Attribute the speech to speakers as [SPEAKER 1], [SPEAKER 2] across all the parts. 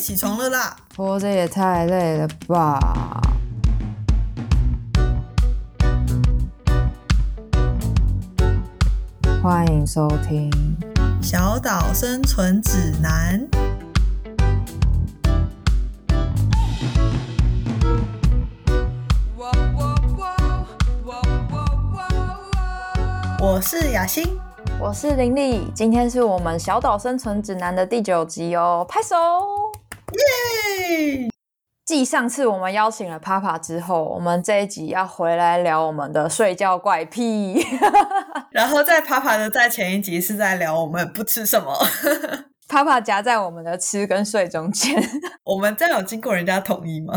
[SPEAKER 1] 起床了啦！
[SPEAKER 2] 活着也太累了吧！欢迎收听《
[SPEAKER 1] 小岛生存指南》。我是雅欣，
[SPEAKER 2] 我是林丽，今天是我们《小岛生存指南》的第九集哦，拍手！
[SPEAKER 1] 耶！
[SPEAKER 2] 继上次我们邀请了 Papa 之后，我们这一集要回来聊我们的睡觉怪癖。
[SPEAKER 1] 然后在 Papa 的在前一集是在聊我们不吃什么，
[SPEAKER 2] Papa 夹在我们的吃跟睡中间。
[SPEAKER 1] 我们这样有经过人家同意吗？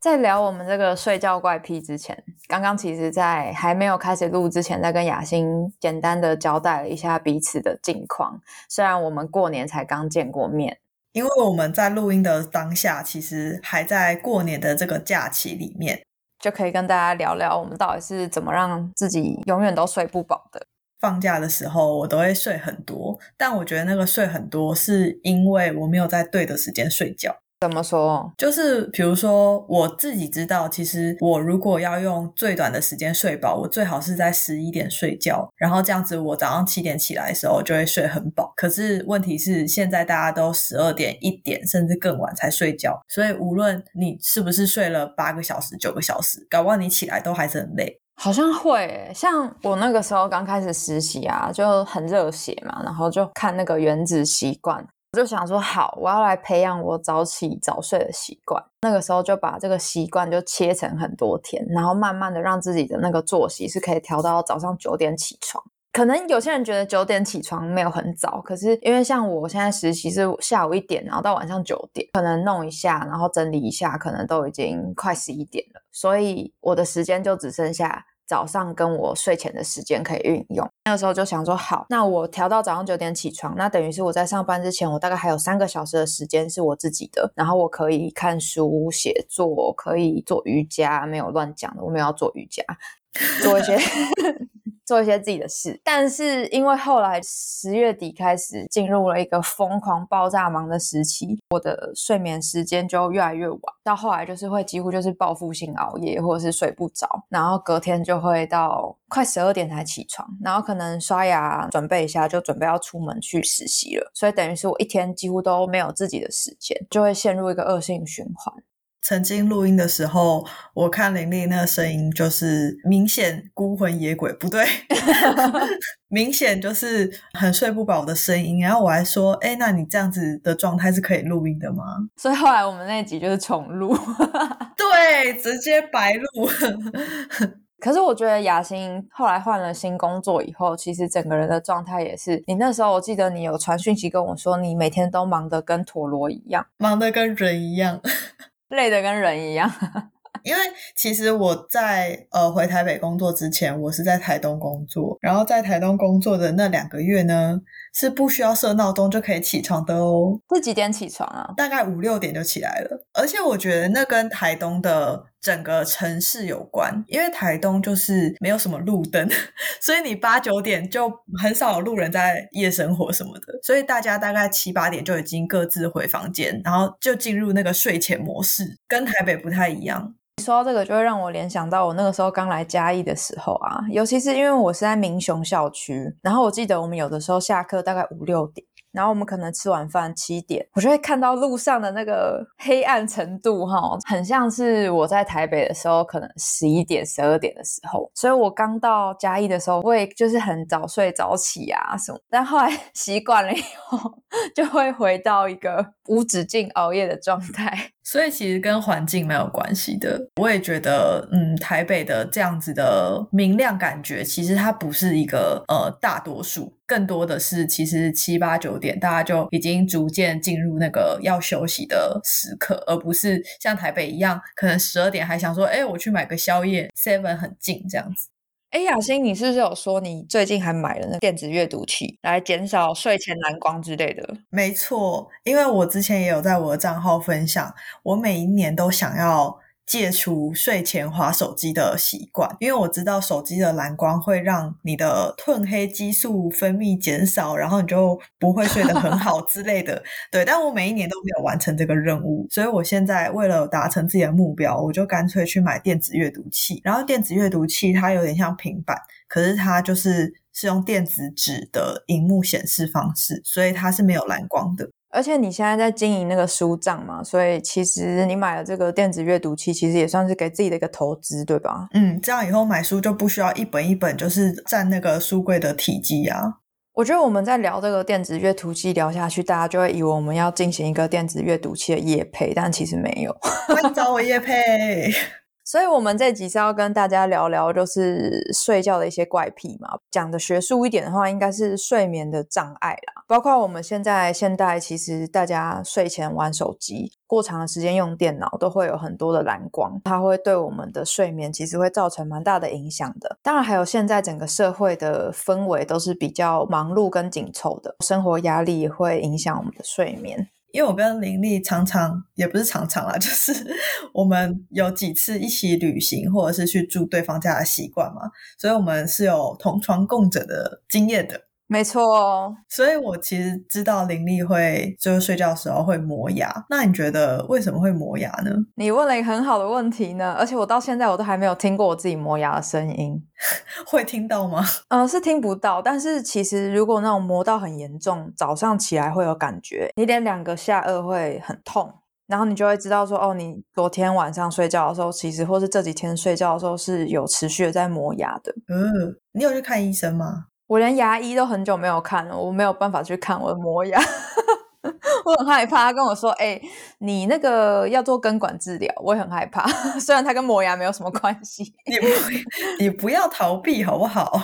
[SPEAKER 2] 在聊我们这个睡觉怪癖之前，刚刚其实，在还没有开始录之前，在跟雅欣简单的交代了一下彼此的近况。虽然我们过年才刚见过面，
[SPEAKER 1] 因为我们在录音的当下，其实还在过年的这个假期里面，
[SPEAKER 2] 就可以跟大家聊聊我们到底是怎么让自己永远都睡不饱的。
[SPEAKER 1] 放假的时候，我都会睡很多，但我觉得那个睡很多，是因为我没有在对的时间睡觉。
[SPEAKER 2] 怎么说？
[SPEAKER 1] 就是比如说，我自己知道，其实我如果要用最短的时间睡饱，我最好是在十一点睡觉，然后这样子我早上七点起来的时候就会睡很饱。可是问题是，现在大家都十二点、一点甚至更晚才睡觉，所以无论你是不是睡了八个小时、九个小时，搞不好你起来都还是很累。
[SPEAKER 2] 好像会，像我那个时候刚开始实习啊，就很热血嘛，然后就看那个原子习惯。我就想说，好，我要来培养我早起早睡的习惯。那个时候就把这个习惯就切成很多天，然后慢慢的让自己的那个作息是可以调到早上九点起床。可能有些人觉得九点起床没有很早，可是因为像我现在实习是下午一点，然后到晚上九点，可能弄一下，然后整理一下，可能都已经快十一点了，所以我的时间就只剩下。早上跟我睡前的时间可以运用，那个时候就想说好，那我调到早上九点起床，那等于是我在上班之前，我大概还有三个小时的时间是我自己的，然后我可以看书、写作，可以做瑜伽，没有乱讲的，我没有要做瑜伽，做一些。做一些自己的事，但是因为后来十月底开始进入了一个疯狂爆炸忙的时期，我的睡眠时间就越来越晚，到后来就是会几乎就是报复性熬夜，或者是睡不着，然后隔天就会到快十二点才起床，然后可能刷牙准备一下就准备要出门去实习了，所以等于是我一天几乎都没有自己的时间，就会陷入一个恶性循环。
[SPEAKER 1] 曾经录音的时候，我看玲玲那个声音就是明显孤魂野鬼，不对，明显就是很睡不饱的声音。然后我还说：“哎，那你这样子的状态是可以录音的吗？”
[SPEAKER 2] 所以后来我们那集就是重录，
[SPEAKER 1] 对，直接白录。
[SPEAKER 2] 可是我觉得雅欣后来换了新工作以后，其实整个人的状态也是。你那时候我记得你有传讯息跟我说，你每天都忙得跟陀螺一样，
[SPEAKER 1] 忙得跟人一样。
[SPEAKER 2] 累的跟人一样，
[SPEAKER 1] 因为其实我在呃回台北工作之前，我是在台东工作，然后在台东工作的那两个月呢。是不需要设闹钟就可以起床的哦。
[SPEAKER 2] 是几点起床啊？
[SPEAKER 1] 大概五六点就起来了。而且我觉得那跟台东的整个城市有关，因为台东就是没有什么路灯，所以你八九点就很少有路人在夜生活什么的。所以大家大概七八点就已经各自回房间，然后就进入那个睡前模式，跟台北不太一样。
[SPEAKER 2] 说到这个，就会让我联想到我那个时候刚来嘉义的时候啊，尤其是因为我是在民雄校区，然后我记得我们有的时候下课大概五六点。然后我们可能吃完饭七点，我就会看到路上的那个黑暗程度，哈，很像是我在台北的时候，可能十一点、十二点的时候。所以我刚到嘉义的时候，会就是很早睡早起啊什么。但后来 习惯了以后，就会回到一个无止境熬夜的状态。
[SPEAKER 1] 所以其实跟环境没有关系的。我也觉得，嗯，台北的这样子的明亮感觉，其实它不是一个呃大多数。更多的是，其实七八九点，大家就已经逐渐进入那个要休息的时刻，而不是像台北一样，可能十二点还想说，哎，我去买个宵夜，seven 很近这样子。
[SPEAKER 2] 哎，雅欣，你是不是有说你最近还买了那电子阅读器，来减少睡前蓝光之类的？
[SPEAKER 1] 没错，因为我之前也有在我的账号分享，我每一年都想要。戒除睡前划手机的习惯，因为我知道手机的蓝光会让你的褪黑激素分泌减少，然后你就不会睡得很好 之类的。对，但我每一年都没有完成这个任务，所以我现在为了达成自己的目标，我就干脆去买电子阅读器。然后电子阅读器它有点像平板，可是它就是是用电子纸的荧幕显示方式，所以它是没有蓝光的。
[SPEAKER 2] 而且你现在在经营那个书账嘛，所以其实你买了这个电子阅读器，其实也算是给自己的一个投资，对吧？
[SPEAKER 1] 嗯，这样以后买书就不需要一本一本，就是占那个书柜的体积啊。
[SPEAKER 2] 我觉得我们在聊这个电子阅读器聊下去，大家就会以为我们要进行一个电子阅读器的夜配，但其实没有。
[SPEAKER 1] 欢迎找我夜配。
[SPEAKER 2] 所以，我们这集是要跟大家聊聊，就是睡觉的一些怪癖嘛。讲的学术一点的话，应该是睡眠的障碍啦。包括我们现在现代，其实大家睡前玩手机、过长的时间用电脑，都会有很多的蓝光，它会对我们的睡眠其实会造成蛮大的影响的。当然，还有现在整个社会的氛围都是比较忙碌跟紧凑的，生活压力也会影响我们的睡眠。
[SPEAKER 1] 因为我跟林丽常常也不是常常啦，就是我们有几次一起旅行或者是去住对方家的习惯嘛，所以我们是有同床共枕的经验的。
[SPEAKER 2] 没错，
[SPEAKER 1] 所以我其实知道林丽会就是睡觉的时候会磨牙。那你觉得为什么会磨牙呢？
[SPEAKER 2] 你问了一个很好的问题呢，而且我到现在我都还没有听过我自己磨牙的声音。
[SPEAKER 1] 会听到吗？
[SPEAKER 2] 嗯，是听不到。但是其实如果那种磨到很严重，早上起来会有感觉，你连两个下颚会很痛，然后你就会知道说，哦，你昨天晚上睡觉的时候，其实或是这几天睡觉的时候是有持续的在磨牙的。
[SPEAKER 1] 嗯，你有去看医生吗？
[SPEAKER 2] 我连牙医都很久没有看了，我没有办法去看我的磨牙，我很害怕。他跟我说：“哎，你那个要做根管治疗。”我也很害怕，虽然它跟磨牙没有什么关系。
[SPEAKER 1] 你不，你不要逃避好不好？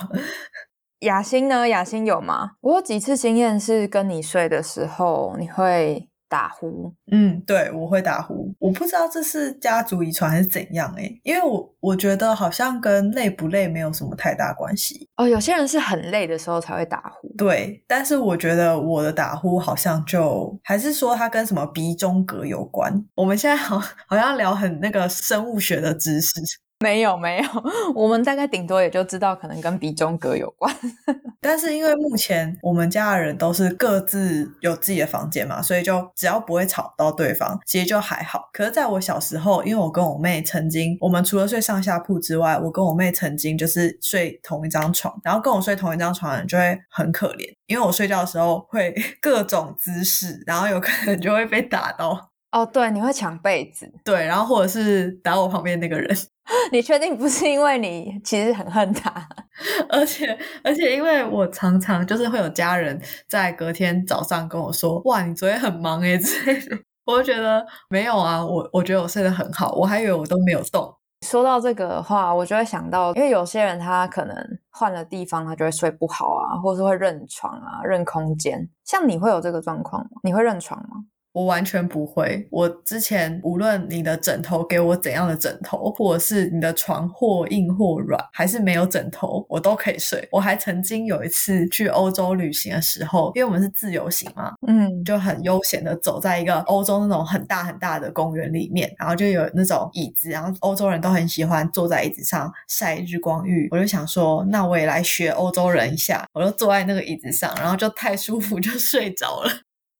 [SPEAKER 2] 雅欣呢？雅欣有吗？我有几次经验是跟你睡的时候，你会。打呼，
[SPEAKER 1] 嗯，对，我会打呼，我不知道这是家族遗传还是怎样诶，因为我我觉得好像跟累不累没有什么太大关系
[SPEAKER 2] 哦。有些人是很累的时候才会打呼，
[SPEAKER 1] 对，但是我觉得我的打呼好像就还是说它跟什么鼻中隔有关。我们现在好好像聊很那个生物学的知识。
[SPEAKER 2] 没 有没有，我们大概顶多也就知道可能跟鼻中隔有关。
[SPEAKER 1] 但是因为目前我们家的人都是各自有自己的房间嘛，所以就只要不会吵到对方，其实就还好。可是在我小时候，因为我跟我妹曾经，我们除了睡上下铺之外，我跟我妹曾经就是睡同一张床，然后跟我睡同一张床的人就会很可怜，因为我睡觉的时候会各种姿势，然后有可能就会被打到。
[SPEAKER 2] 哦，对，你会抢被子，
[SPEAKER 1] 对，然后或者是打我旁边那个人。
[SPEAKER 2] 你确定不是因为你其实很恨他，
[SPEAKER 1] 而且而且因为我常常就是会有家人在隔天早上跟我说，哇，你昨天很忙诶之类的，我就觉得没有啊，我我觉得我睡得很好，我还以为我都没有动。
[SPEAKER 2] 说到这个的话，我就会想到，因为有些人他可能换了地方，他就会睡不好啊，或是会认床啊、认空间。像你会有这个状况吗？你会认床吗？
[SPEAKER 1] 我完全不会。我之前无论你的枕头给我怎样的枕头，或者是你的床或硬或软，还是没有枕头，我都可以睡。我还曾经有一次去欧洲旅行的时候，因为我们是自由行嘛，嗯，就很悠闲的走在一个欧洲那种很大很大的公园里面，然后就有那种椅子，然后欧洲人都很喜欢坐在椅子上晒日光浴。我就想说，那我也来学欧洲人一下，我就坐在那个椅子上，然后就太舒服就睡着了。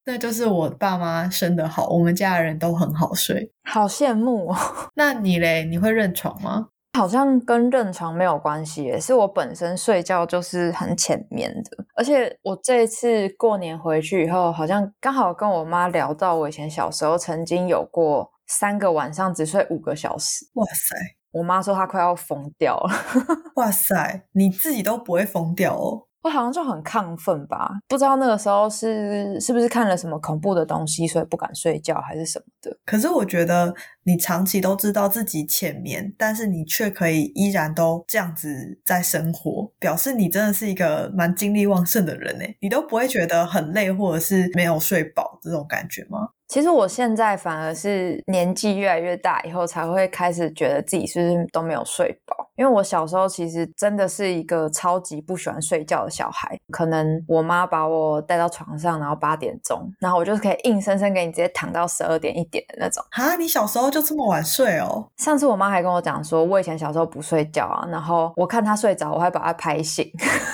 [SPEAKER 1] 那就是我爸妈生的好，我们家的人都很好睡，
[SPEAKER 2] 好羡慕哦。
[SPEAKER 1] 那你嘞？你会认床吗？
[SPEAKER 2] 好像跟认床没有关系，是我本身睡觉就是很浅眠的。而且我这次过年回去以后，好像刚好跟我妈聊到，我以前小时候曾经有过三个晚上只睡五个小时。
[SPEAKER 1] 哇塞！
[SPEAKER 2] 我妈说她快要疯掉了。
[SPEAKER 1] 哇塞！你自己都不会疯掉哦。
[SPEAKER 2] 我好像就很亢奋吧，不知道那个时候是是不是看了什么恐怖的东西，所以不敢睡觉，还是什么的。
[SPEAKER 1] 可是我觉得你长期都知道自己浅眠，但是你却可以依然都这样子在生活，表示你真的是一个蛮精力旺盛的人诶。你都不会觉得很累，或者是没有睡饱这种感觉吗？
[SPEAKER 2] 其实我现在反而是年纪越来越大以后，才会开始觉得自己是不是都没有睡饱。因为我小时候其实真的是一个超级不喜欢睡觉的小孩，可能我妈把我带到床上，然后八点钟，然后我就可以硬生生给你直接躺到十二点一点的那种。
[SPEAKER 1] 啊，你小时候就这么晚睡哦？
[SPEAKER 2] 上次我妈还跟我讲说，我以前小时候不睡觉啊，然后我看她睡着，我还把她拍醒，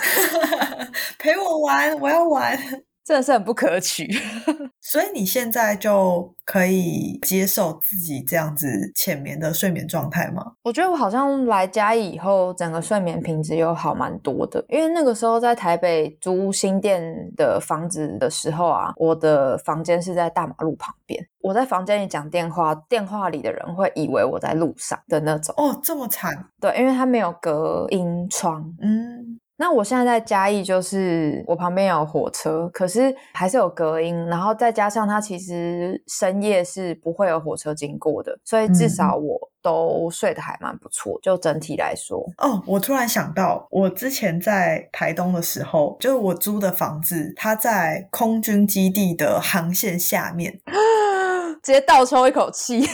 [SPEAKER 1] 陪我玩，我要玩。
[SPEAKER 2] 真的是很不可取，
[SPEAKER 1] 所以你现在就可以接受自己这样子浅眠的睡眠状态吗？
[SPEAKER 2] 我觉得我好像来嘉义以后，整个睡眠品质又好蛮多的。因为那个时候在台北租新店的房子的时候啊，我的房间是在大马路旁边，我在房间里讲电话，电话里的人会以为我在路上的那种。
[SPEAKER 1] 哦，这么惨？
[SPEAKER 2] 对，因为它没有隔音窗。嗯。那我现在在嘉义，就是我旁边有火车，可是还是有隔音，然后再加上它其实深夜是不会有火车经过的，所以至少我都睡得还蛮不错。就整体来说，
[SPEAKER 1] 哦，我突然想到，我之前在台东的时候，就是我租的房子，它在空军基地的航线下面，
[SPEAKER 2] 直接倒抽一口气。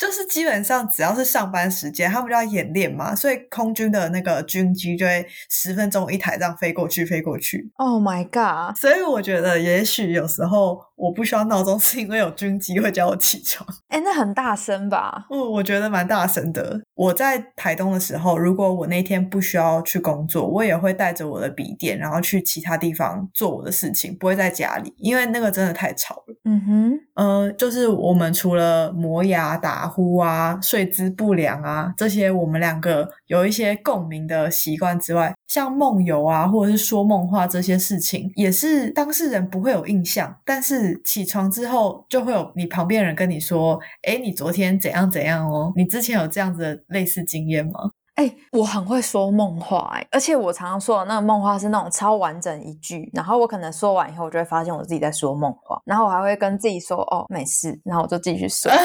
[SPEAKER 1] 就是基本上只要是上班时间，他们就要演练嘛，所以空军的那个军机就会十分钟一台这样飞过去，飞过去。
[SPEAKER 2] Oh my god！
[SPEAKER 1] 所以我觉得也许有时候。我不需要闹钟，是因为有军机会叫我起床。
[SPEAKER 2] 哎，那很大声吧？
[SPEAKER 1] 嗯，我觉得蛮大声的。我在台东的时候，如果我那天不需要去工作，我也会带着我的笔电，然后去其他地方做我的事情，不会在家里，因为那个真的太吵了。嗯哼，呃，就是我们除了磨牙、打呼啊、睡姿不良啊这些，我们两个有一些共鸣的习惯之外，像梦游啊，或者是说梦话这些事情，也是当事人不会有印象，但是。起床之后就会有你旁边人跟你说：“哎，你昨天怎样怎样哦？你之前有这样子的类似经验吗？”
[SPEAKER 2] 哎，我很会说梦话，哎，而且我常常说的那个梦话是那种超完整一句，然后我可能说完以后，我就会发现我自己在说梦话，然后我还会跟自己说：“哦，没事。”然后我就继续睡。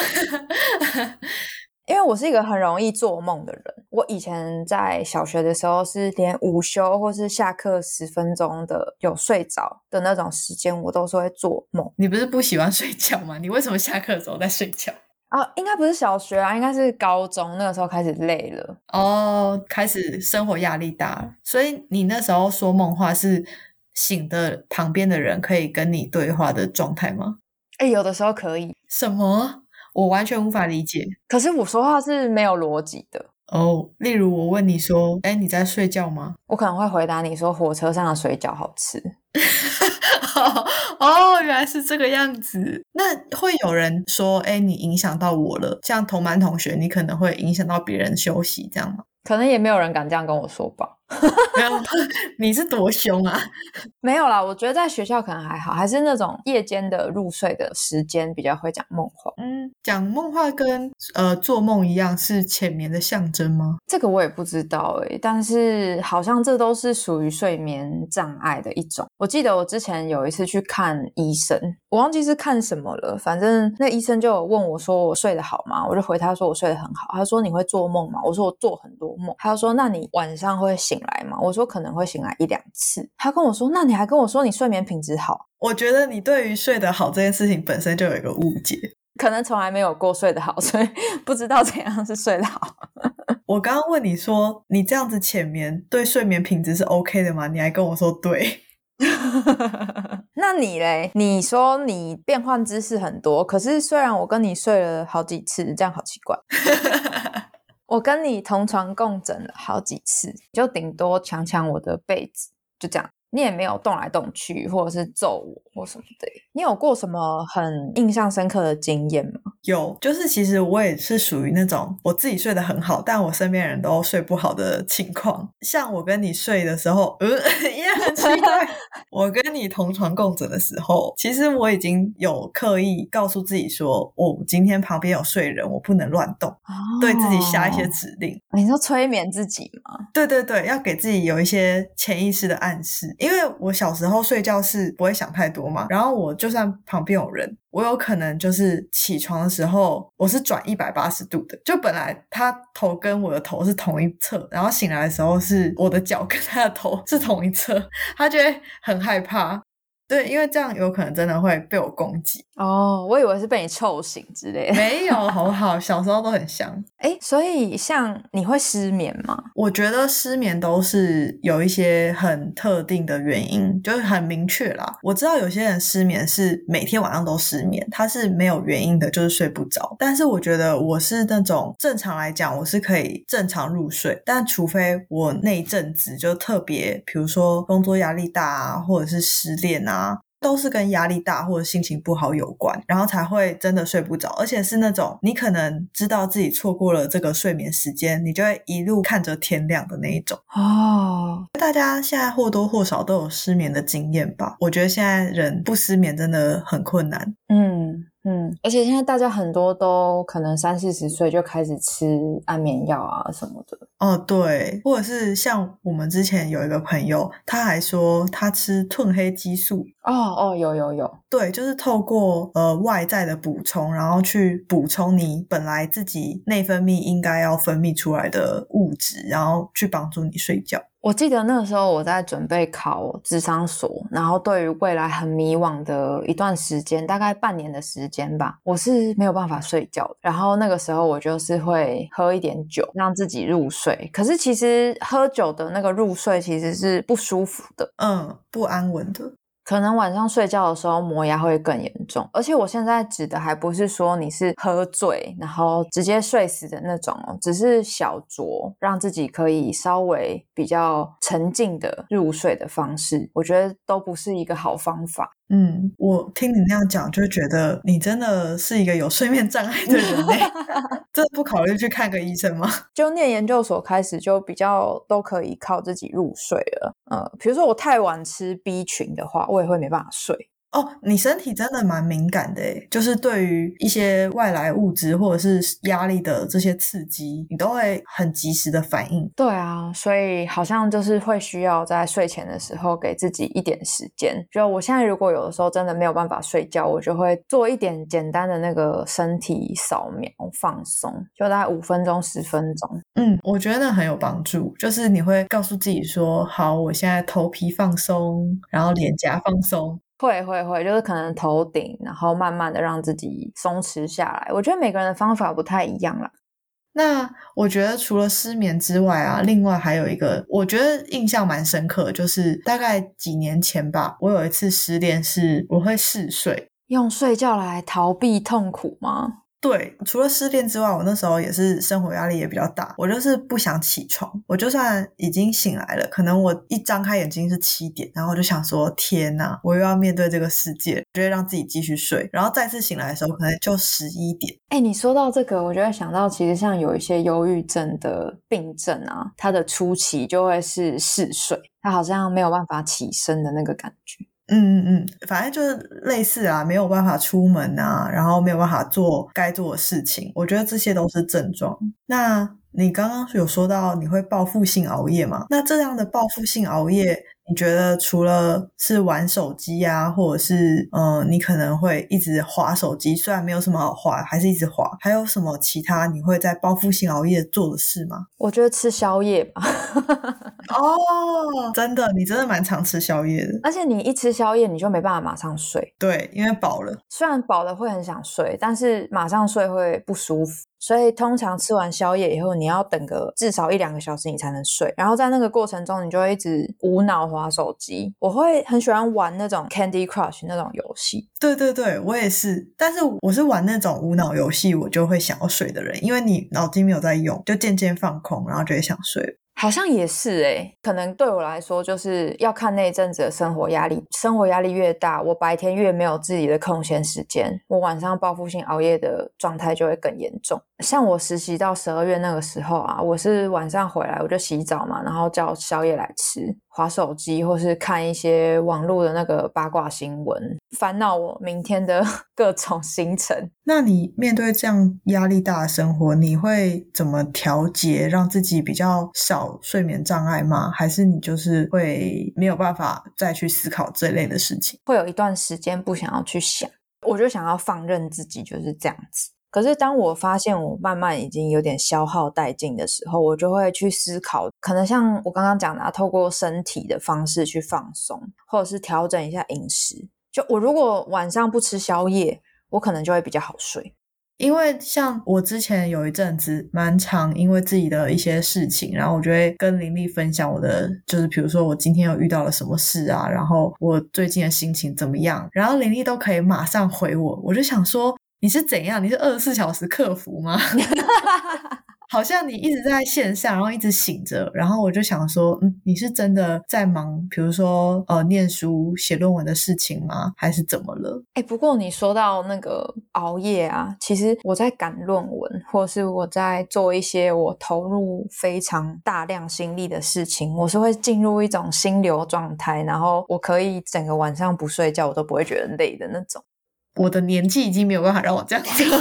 [SPEAKER 2] 因为我是一个很容易做梦的人，我以前在小学的时候是连午休或是下课十分钟的有睡着的那种时间，我都是会做梦。
[SPEAKER 1] 你不是不喜欢睡觉吗？你为什么下课的时候在睡觉？
[SPEAKER 2] 啊，应该不是小学啊，应该是高中那个时候开始累了
[SPEAKER 1] 哦，开始生活压力大，所以你那时候说梦话是醒的旁边的人可以跟你对话的状态吗？
[SPEAKER 2] 哎，有的时候可以。
[SPEAKER 1] 什么？我完全无法理解，
[SPEAKER 2] 可是我说话是没有逻辑的
[SPEAKER 1] 哦。例如，我问你说：“哎，你在睡觉吗？”
[SPEAKER 2] 我可能会回答你说：“火车上的水饺好吃。”
[SPEAKER 1] 哦，原来是这个样子。那会有人说：“哎，你影响到我了。”像同班同学，你可能会影响到别人休息，这样吗？
[SPEAKER 2] 可能也没有人敢这样跟我说吧。
[SPEAKER 1] 没有，你是多凶啊？
[SPEAKER 2] 没有啦，我觉得在学校可能还好，还是那种夜间的入睡的时间比较会讲梦话。
[SPEAKER 1] 嗯，讲梦话跟呃做梦一样是浅眠的象征吗？
[SPEAKER 2] 这个我也不知道诶，但是好像这都是属于睡眠障碍的一种。我记得我之前有一次去看医生，我忘记是看什么了，反正那医生就有问我说我睡得好吗？我就回他说我睡得很好。他说你会做梦吗？我说我做很多梦。他说那你晚上会醒？醒来嘛？我说可能会醒来一两次。他跟我说，那你还跟我说你睡眠品质好？
[SPEAKER 1] 我觉得你对于睡得好这件事情本身就有一个误解，
[SPEAKER 2] 可能从来没有过睡得好，所以不知道怎样是睡得好。
[SPEAKER 1] 我刚刚问你说，你这样子浅眠对睡眠品质是 OK 的吗？你还跟我说对。
[SPEAKER 2] 那你嘞？你说你变换姿势很多，可是虽然我跟你睡了好几次，这样好奇怪。我跟你同床共枕了好几次，就顶多抢抢我的被子，就这样。你也没有动来动去，或者是揍我或什么的。你有过什么很印象深刻的经验吗？
[SPEAKER 1] 有，就是其实我也是属于那种我自己睡得很好，但我身边人都睡不好的情况。像我跟你睡的时候，呃，也很奇怪。我跟你同床共枕的时候，其实我已经有刻意告诉自己说，我今天旁边有睡人，我不能乱动，对自己下一些指令。
[SPEAKER 2] 你说催眠自己吗？
[SPEAKER 1] 对对对，要给自己有一些潜意识的暗示。因为我小时候睡觉是不会想太多嘛，然后我就算旁边有人，我有可能就是起床的时候我是转一百八十度的，就本来他头跟我的头是同一侧，然后醒来的时候是我的脚跟他的头是同一侧，他就会很害怕。对，因为这样有可能真的会被我攻击。
[SPEAKER 2] 哦，我以为是被你臭醒之类的。
[SPEAKER 1] 没有，好不好？小时候都很香。
[SPEAKER 2] 哎，所以像你会失眠吗？
[SPEAKER 1] 我觉得失眠都是有一些很特定的原因，就是很明确啦。我知道有些人失眠是每天晚上都失眠，他是没有原因的，就是睡不着。但是我觉得我是那种正常来讲，我是可以正常入睡，但除非我那一阵子就特别，比如说工作压力大啊，或者是失恋啊。都是跟压力大或者心情不好有关，然后才会真的睡不着，而且是那种你可能知道自己错过了这个睡眠时间，你就会一路看着天亮的那一种。
[SPEAKER 2] 哦，
[SPEAKER 1] 大家现在或多或少都有失眠的经验吧？我觉得现在人不失眠真的很困难。
[SPEAKER 2] 嗯。嗯，而且现在大家很多都可能三四十岁就开始吃安眠药啊什么的。
[SPEAKER 1] 哦，对，或者是像我们之前有一个朋友，他还说他吃褪黑激素。
[SPEAKER 2] 哦哦，有有有，
[SPEAKER 1] 对，就是透过呃外在的补充，然后去补充你本来自己内分泌应该要分泌出来的物质，然后去帮助你睡觉。
[SPEAKER 2] 我记得那个时候我在准备考智商所，然后对于未来很迷惘的一段时间，大概半年的时间吧，我是没有办法睡觉。然后那个时候我就是会喝一点酒，让自己入睡。可是其实喝酒的那个入睡其实是不舒服的，
[SPEAKER 1] 嗯，不安稳的。
[SPEAKER 2] 可能晚上睡觉的时候磨牙会更严重，而且我现在指的还不是说你是喝醉然后直接睡死的那种哦，只是小酌，让自己可以稍微比较沉静的入睡的方式，我觉得都不是一个好方法。
[SPEAKER 1] 嗯，我听你那样讲，就觉得你真的是一个有睡眠障碍的人呢，真的不考虑去看个医生吗？
[SPEAKER 2] 就念研究所开始，就比较都可以靠自己入睡了。呃，比如说我太晚吃 B 群的话，我也会没办法睡。
[SPEAKER 1] 哦，你身体真的蛮敏感的诶，就是对于一些外来物质或者是压力的这些刺激，你都会很及时的反应。
[SPEAKER 2] 对啊，所以好像就是会需要在睡前的时候给自己一点时间。就我现在如果有的时候真的没有办法睡觉，我就会做一点简单的那个身体扫描放松，就大概五分钟十分钟。
[SPEAKER 1] 嗯，我觉得那很有帮助，就是你会告诉自己说，好，我现在头皮放松，然后脸颊放松。
[SPEAKER 2] 会会会，就是可能头顶，然后慢慢的让自己松弛下来。我觉得每个人的方法不太一样啦。
[SPEAKER 1] 那我觉得除了失眠之外啊，另外还有一个，我觉得印象蛮深刻，就是大概几年前吧，我有一次失恋，是我会嗜睡，
[SPEAKER 2] 用睡觉来逃避痛苦吗？
[SPEAKER 1] 对，除了失恋之外，我那时候也是生活压力也比较大。我就是不想起床，我就算已经醒来了，可能我一张开眼睛是七点，然后我就想说：天哪，我又要面对这个世界，就会让自己继续睡。然后再次醒来的时候，可能就十一点。
[SPEAKER 2] 哎，你说到这个，我就会想到，其实像有一些忧郁症的病症啊，它的初期就会是嗜睡，它好像没有办法起身的那个感觉。
[SPEAKER 1] 嗯嗯嗯，反正就是类似啊，没有办法出门啊，然后没有办法做该做的事情，我觉得这些都是症状。那你刚刚有说到你会报复性熬夜吗？那这样的报复性熬夜。你觉得除了是玩手机啊，或者是嗯，你可能会一直划手机，虽然没有什么好划，还是一直划。还有什么其他你会在报复性熬夜做的事吗？
[SPEAKER 2] 我觉得吃宵夜吧。
[SPEAKER 1] 哦，真的，你真的蛮常吃宵夜的。
[SPEAKER 2] 而且你一吃宵夜，你就没办法马上睡。
[SPEAKER 1] 对，因为饱了。
[SPEAKER 2] 虽然饱了会很想睡，但是马上睡会不舒服。所以通常吃完宵夜以后，你要等个至少一两个小时，你才能睡。然后在那个过程中，你就会一直无脑滑手机。我会很喜欢玩那种 Candy Crush 那种游戏。
[SPEAKER 1] 对对对，我也是。但是我是玩那种无脑游戏，我就会想要睡的人，因为你脑筋没有在用，就渐渐放空，然后就会想睡。
[SPEAKER 2] 好像也是诶，可能对我来说，就是要看那一阵子的生活压力。生活压力越大，我白天越没有自己的空闲时间，我晚上报复性熬夜的状态就会更严重。像我实习到十二月那个时候啊，我是晚上回来我就洗澡嘛，然后叫宵夜来吃，划手机或是看一些网络的那个八卦新闻，烦恼我明天的 各种行程。
[SPEAKER 1] 那你面对这样压力大的生活，你会怎么调节，让自己比较少睡眠障碍吗？还是你就是会没有办法再去思考这类的事情？
[SPEAKER 2] 会有一段时间不想要去想，我就想要放任自己就是这样子。可是当我发现我慢慢已经有点消耗殆尽的时候，我就会去思考，可能像我刚刚讲的，透过身体的方式去放松，或者是调整一下饮食。就我如果晚上不吃宵夜，我可能就会比较好睡。
[SPEAKER 1] 因为像我之前有一阵子蛮长，因为自己的一些事情，然后我就会跟林丽分享我的，就是比如说我今天又遇到了什么事啊，然后我最近的心情怎么样，然后林丽都可以马上回我，我就想说你是怎样？你是二十四小时客服吗？好像你一直在线上，然后一直醒着，然后我就想说，嗯，你是真的在忙，比如说呃，念书、写论文的事情吗？还是怎么了？
[SPEAKER 2] 哎，不过你说到那个熬夜啊，其实我在赶论文，或是我在做一些我投入非常大量心力的事情，我是会进入一种心流状态，然后我可以整个晚上不睡觉，我都不会觉得累的那种。
[SPEAKER 1] 我的年纪已经没有办法让我这样子。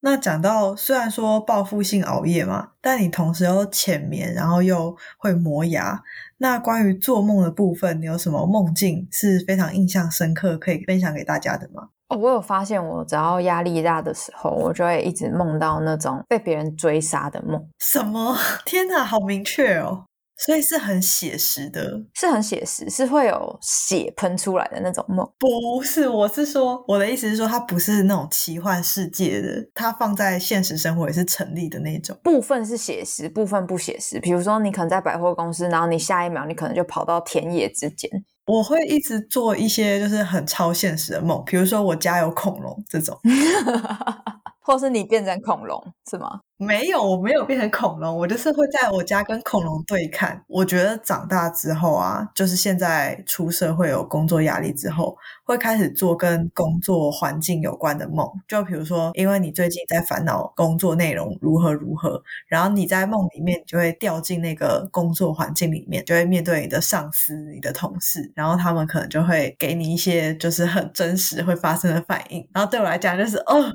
[SPEAKER 1] 那讲到虽然说报复性熬夜嘛，但你同时又浅眠，然后又会磨牙。那关于做梦的部分，你有什么梦境是非常印象深刻，可以分享给大家的吗？
[SPEAKER 2] 哦，我有发现，我只要压力大的时候，我就会一直梦到那种被别人追杀的梦。
[SPEAKER 1] 什么？天哪，好明确哦！所以是很写实的，
[SPEAKER 2] 是很写实，是会有血喷出来的那种梦。
[SPEAKER 1] 不是，我是说，我的意思是说，它不是那种奇幻世界的，它放在现实生活也是成立的那种。
[SPEAKER 2] 部分是写实，部分不写实。比如说，你可能在百货公司，然后你下一秒你可能就跑到田野之间。
[SPEAKER 1] 我会一直做一些就是很超现实的梦，比如说我家有恐龙这种。
[SPEAKER 2] 或是你变成恐龙是吗？
[SPEAKER 1] 没有，我没有变成恐龙，我就是会在我家跟恐龙对看。我觉得长大之后啊，就是现在出社会有工作压力之后，会开始做跟工作环境有关的梦。就比如说，因为你最近在烦恼工作内容如何如何，然后你在梦里面就会掉进那个工作环境里面，就会面对你的上司、你的同事，然后他们可能就会给你一些就是很真实会发生的反应。然后对我来讲，就是哦。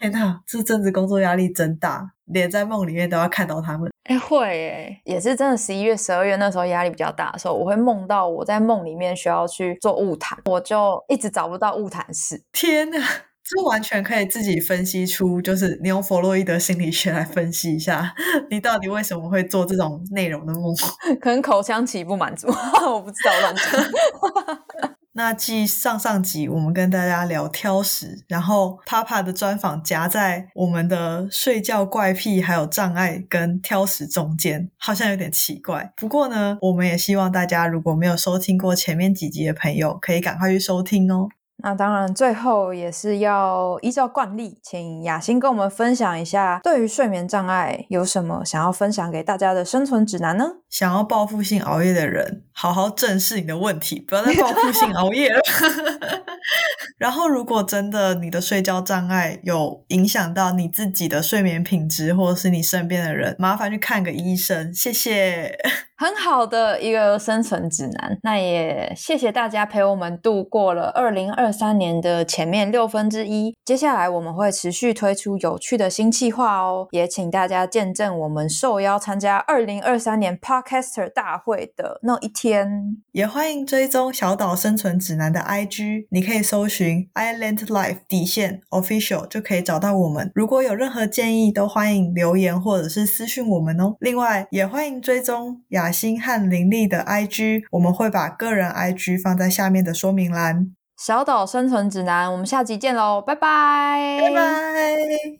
[SPEAKER 1] 天呐，这阵子工作压力真大，连在梦里面都要看到他们。
[SPEAKER 2] 哎，会哎，也是真的。十一月、十二月那时候压力比较大的时候，我会梦到我在梦里面需要去做物谈，我就一直找不到物谈室。
[SPEAKER 1] 天呐，这完全可以自己分析出，就是你用弗洛伊德心理学来分析一下，你到底为什么会做这种内容的梦？
[SPEAKER 2] 可能口腔期不满足，我不知道乱讲。
[SPEAKER 1] 那继上上集我们跟大家聊挑食，然后 Papa 的专访夹在我们的睡觉怪癖还有障碍跟挑食中间，好像有点奇怪。不过呢，我们也希望大家如果没有收听过前面几集的朋友，可以赶快去收听哦。
[SPEAKER 2] 那当然，最后也是要依照惯例，请雅欣跟我们分享一下，对于睡眠障碍有什么想要分享给大家的生存指南呢？
[SPEAKER 1] 想要报复性熬夜的人，好好正视你的问题，不要再报复性熬夜了。然后，如果真的你的睡觉障碍有影响到你自己的睡眠品质，或者是你身边的人，麻烦去看个医生，谢谢。
[SPEAKER 2] 很好的一个生存指南，那也谢谢大家陪我们度过了二零二三年的前面六分之一。接下来我们会持续推出有趣的新计划哦，也请大家见证我们受邀参加二零二三年 Podcaster 大会的那一天。
[SPEAKER 1] 也欢迎追踪小岛生存指南的 IG，你可以搜寻 Island Life 底线 Official 就可以找到我们。如果有任何建议，都欢迎留言或者是私讯我们哦。另外，也欢迎追踪雅。新和林立的 IG，我们会把个人 IG 放在下面的说明栏。
[SPEAKER 2] 小岛生存指南，我们下集见喽，拜拜，
[SPEAKER 1] 拜拜。